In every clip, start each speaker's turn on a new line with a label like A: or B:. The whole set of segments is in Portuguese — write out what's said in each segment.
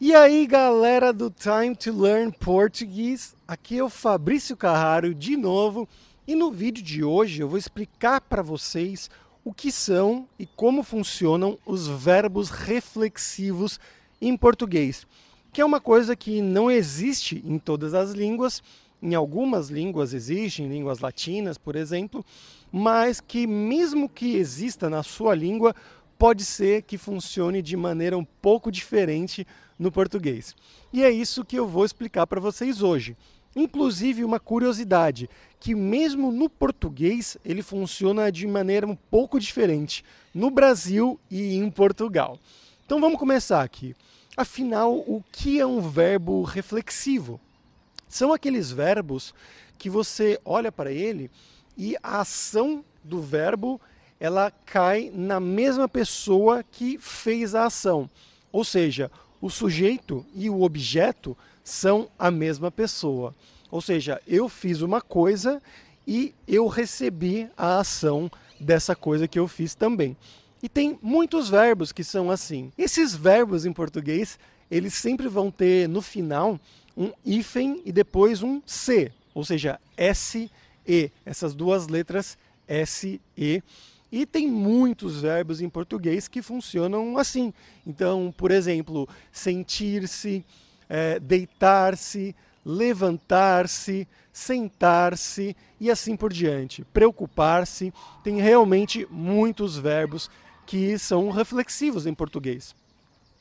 A: E aí, galera do Time to Learn Português, aqui é o Fabrício Carraro de novo, e no vídeo de hoje eu vou explicar para vocês o que são e como funcionam os verbos reflexivos em português, que é uma coisa que não existe em todas as línguas, em algumas línguas existe, em línguas latinas, por exemplo, mas que mesmo que exista na sua língua, pode ser que funcione de maneira um pouco diferente no português. E é isso que eu vou explicar para vocês hoje. Inclusive uma curiosidade, que mesmo no português ele funciona de maneira um pouco diferente no Brasil e em Portugal. Então vamos começar aqui. Afinal, o que é um verbo reflexivo? São aqueles verbos que você olha para ele e a ação do verbo ela cai na mesma pessoa que fez a ação. Ou seja, o sujeito e o objeto são a mesma pessoa. Ou seja, eu fiz uma coisa e eu recebi a ação dessa coisa que eu fiz também. E tem muitos verbos que são assim. Esses verbos em português, eles sempre vão ter no final um hífen e depois um C, ou seja, S, E. Essas duas letras S, E. E tem muitos verbos em português que funcionam assim. Então, por exemplo, sentir-se, é, deitar-se, levantar-se, sentar-se e assim por diante. Preocupar-se. Tem realmente muitos verbos que são reflexivos em português.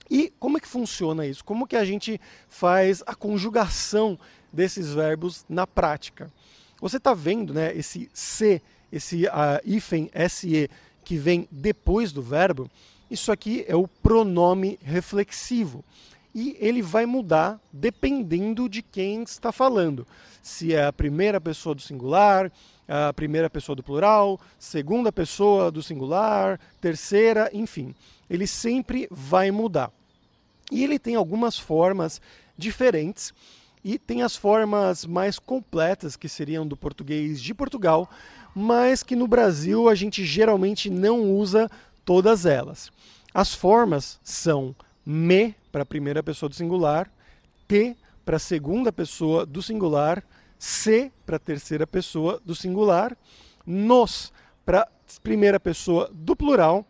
A: E como é que funciona isso? Como que a gente faz a conjugação desses verbos na prática? Você está vendo né, esse se esse uh, hífen SE que vem depois do verbo, isso aqui é o pronome reflexivo. E ele vai mudar dependendo de quem está falando. Se é a primeira pessoa do singular, a primeira pessoa do plural, segunda pessoa do singular, terceira, enfim. Ele sempre vai mudar. E ele tem algumas formas diferentes e tem as formas mais completas que seriam do português de Portugal, mas que no Brasil a gente geralmente não usa todas elas. As formas são me para a primeira pessoa do singular, te para a segunda pessoa do singular, se para a terceira pessoa do singular, nos para a primeira pessoa do plural,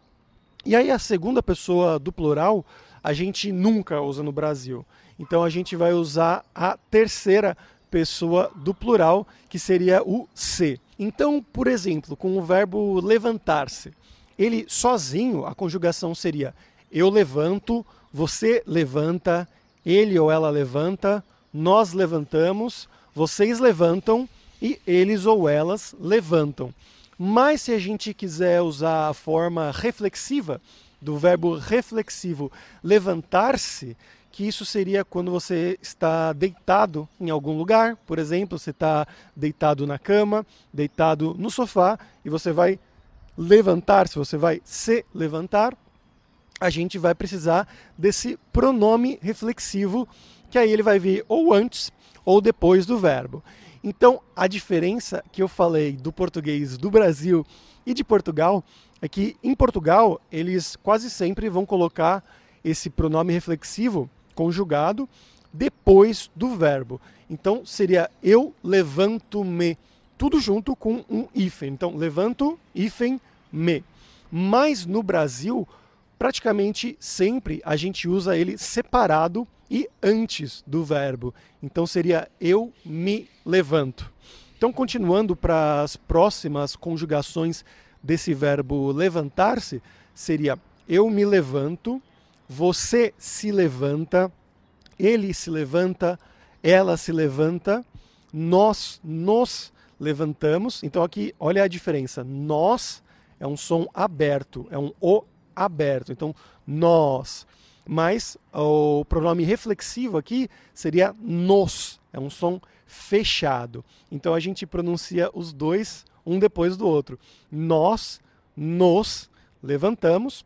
A: e aí a segunda pessoa do plural a gente nunca usa no Brasil. Então a gente vai usar a terceira pessoa do plural, que seria o se. Então, por exemplo, com o verbo levantar-se, ele sozinho, a conjugação seria eu levanto, você levanta, ele ou ela levanta, nós levantamos, vocês levantam e eles ou elas levantam. Mas se a gente quiser usar a forma reflexiva do verbo reflexivo levantar-se, que isso seria quando você está deitado em algum lugar, por exemplo, você está deitado na cama, deitado no sofá, e você vai levantar, se você vai se levantar, a gente vai precisar desse pronome reflexivo, que aí ele vai vir ou antes ou depois do verbo. Então, a diferença que eu falei do português do Brasil e de Portugal é que em Portugal eles quase sempre vão colocar esse pronome reflexivo conjugado depois do verbo. Então seria eu levanto-me, tudo junto com um hífen. Então levanto, hífen, me. Mas no Brasil, praticamente sempre a gente usa ele separado e antes do verbo. Então seria eu me levanto. Então, continuando para as próximas conjugações desse verbo levantar-se, seria eu me levanto, você se levanta, ele se levanta, ela se levanta, nós nos levantamos. Então aqui, olha a diferença. Nós é um som aberto, é um o aberto. Então, nós. Mas o pronome reflexivo aqui seria nos, é um som fechado. Então a gente pronuncia os dois um depois do outro. Nós nos levantamos,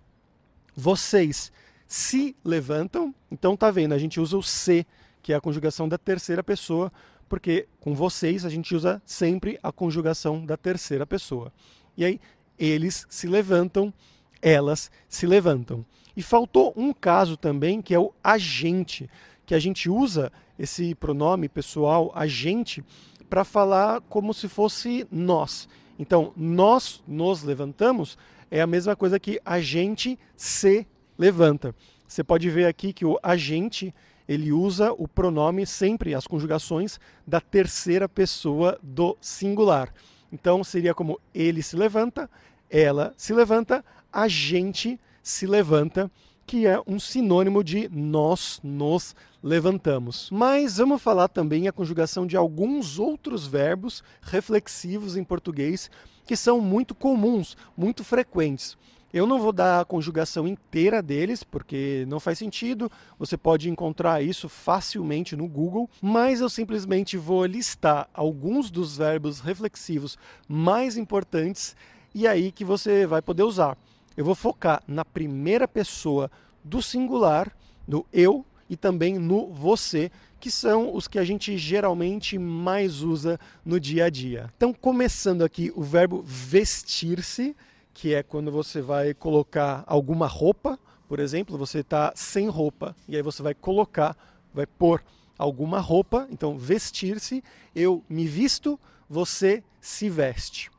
A: vocês se levantam. Então tá vendo, a gente usa o se, que é a conjugação da terceira pessoa, porque com vocês a gente usa sempre a conjugação da terceira pessoa. E aí eles se levantam, elas se levantam. E faltou um caso também, que é o agente, que a gente usa esse pronome pessoal, agente, para falar como se fosse nós. Então, nós nos levantamos é a mesma coisa que a gente se levanta. Você pode ver aqui que o agente ele usa o pronome sempre, as conjugações da terceira pessoa do singular. Então seria como ele se levanta, ela se levanta, a gente se levanta, que é um sinônimo de nós nos levantamos. Mas vamos falar também a conjugação de alguns outros verbos reflexivos em português que são muito comuns, muito frequentes. Eu não vou dar a conjugação inteira deles, porque não faz sentido. Você pode encontrar isso facilmente no Google, mas eu simplesmente vou listar alguns dos verbos reflexivos mais importantes e aí que você vai poder usar. Eu vou focar na primeira pessoa do singular, no eu e também no você, que são os que a gente geralmente mais usa no dia a dia. Então, começando aqui o verbo vestir-se, que é quando você vai colocar alguma roupa, por exemplo, você está sem roupa e aí você vai colocar, vai pôr alguma roupa, então vestir-se, eu me visto, você se veste.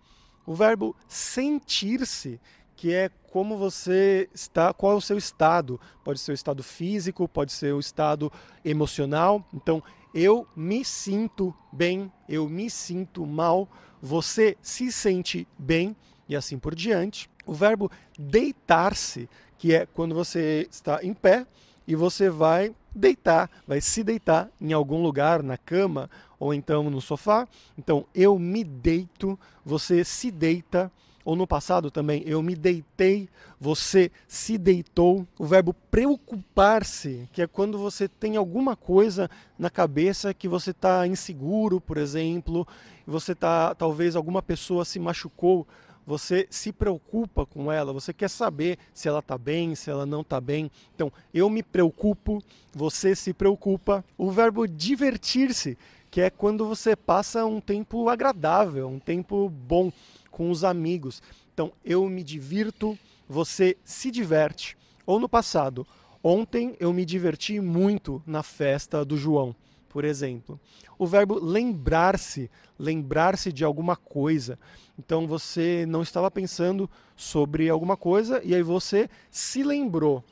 A: O verbo sentir-se que é como você está, qual é o seu estado. Pode ser o estado físico, pode ser o estado emocional. Então, eu me sinto bem, eu me sinto mal, você se sente bem e assim por diante. O verbo deitar-se, que é quando você está em pé e você vai deitar, vai se deitar em algum lugar, na cama ou então no sofá. Então, eu me deito, você se deita ou no passado também, eu me deitei, você se deitou. O verbo preocupar-se, que é quando você tem alguma coisa na cabeça que você está inseguro, por exemplo, você tá, talvez alguma pessoa se machucou, você se preocupa com ela, você quer saber se ela está bem, se ela não está bem. Então, eu me preocupo, você se preocupa. O verbo divertir-se, que é quando você passa um tempo agradável, um tempo bom com os amigos. Então, eu me divirto, você se diverte. Ou no passado, ontem eu me diverti muito na festa do João, por exemplo. O verbo lembrar-se, lembrar-se de alguma coisa. Então, você não estava pensando sobre alguma coisa e aí você se lembrou,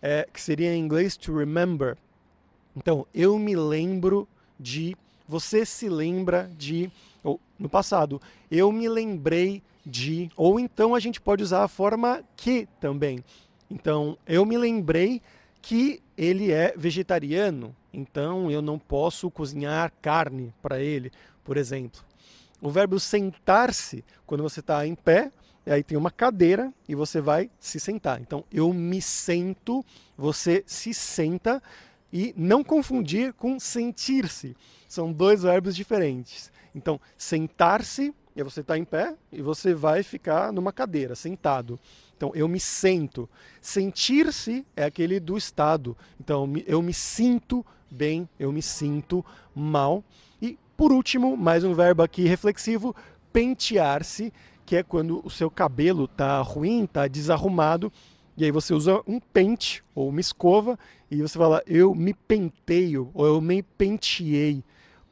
A: é, que seria em inglês to remember. Então, eu me lembro de, você se lembra de ou no passado, eu me lembrei de, ou então a gente pode usar a forma que também. Então, eu me lembrei que ele é vegetariano, então eu não posso cozinhar carne para ele, por exemplo. O verbo sentar-se, quando você está em pé, aí tem uma cadeira e você vai se sentar. Então, eu me sento, você se senta e não confundir com sentir-se. São dois verbos diferentes. Então, sentar-se, é você estar tá em pé e você vai ficar numa cadeira, sentado. Então, eu me sento. Sentir-se é aquele do estado. Então, eu me sinto bem, eu me sinto mal. E, por último, mais um verbo aqui reflexivo, pentear-se, que é quando o seu cabelo está ruim, está desarrumado. E aí você usa um pente ou uma escova e você fala, eu me penteio ou eu me penteei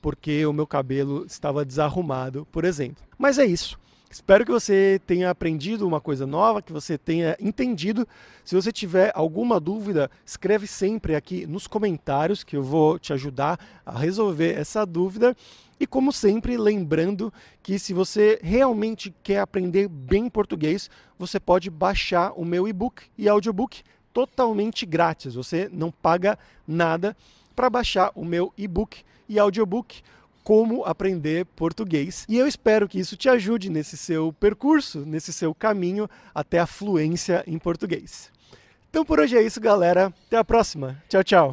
A: porque o meu cabelo estava desarrumado, por exemplo. Mas é isso. Espero que você tenha aprendido uma coisa nova, que você tenha entendido. Se você tiver alguma dúvida, escreve sempre aqui nos comentários que eu vou te ajudar a resolver essa dúvida. E como sempre, lembrando que se você realmente quer aprender bem português, você pode baixar o meu e-book e audiobook totalmente grátis. Você não paga nada para baixar o meu e-book e audiobook como aprender português. E eu espero que isso te ajude nesse seu percurso, nesse seu caminho até a fluência em português. Então por hoje é isso, galera. Até a próxima. Tchau, tchau.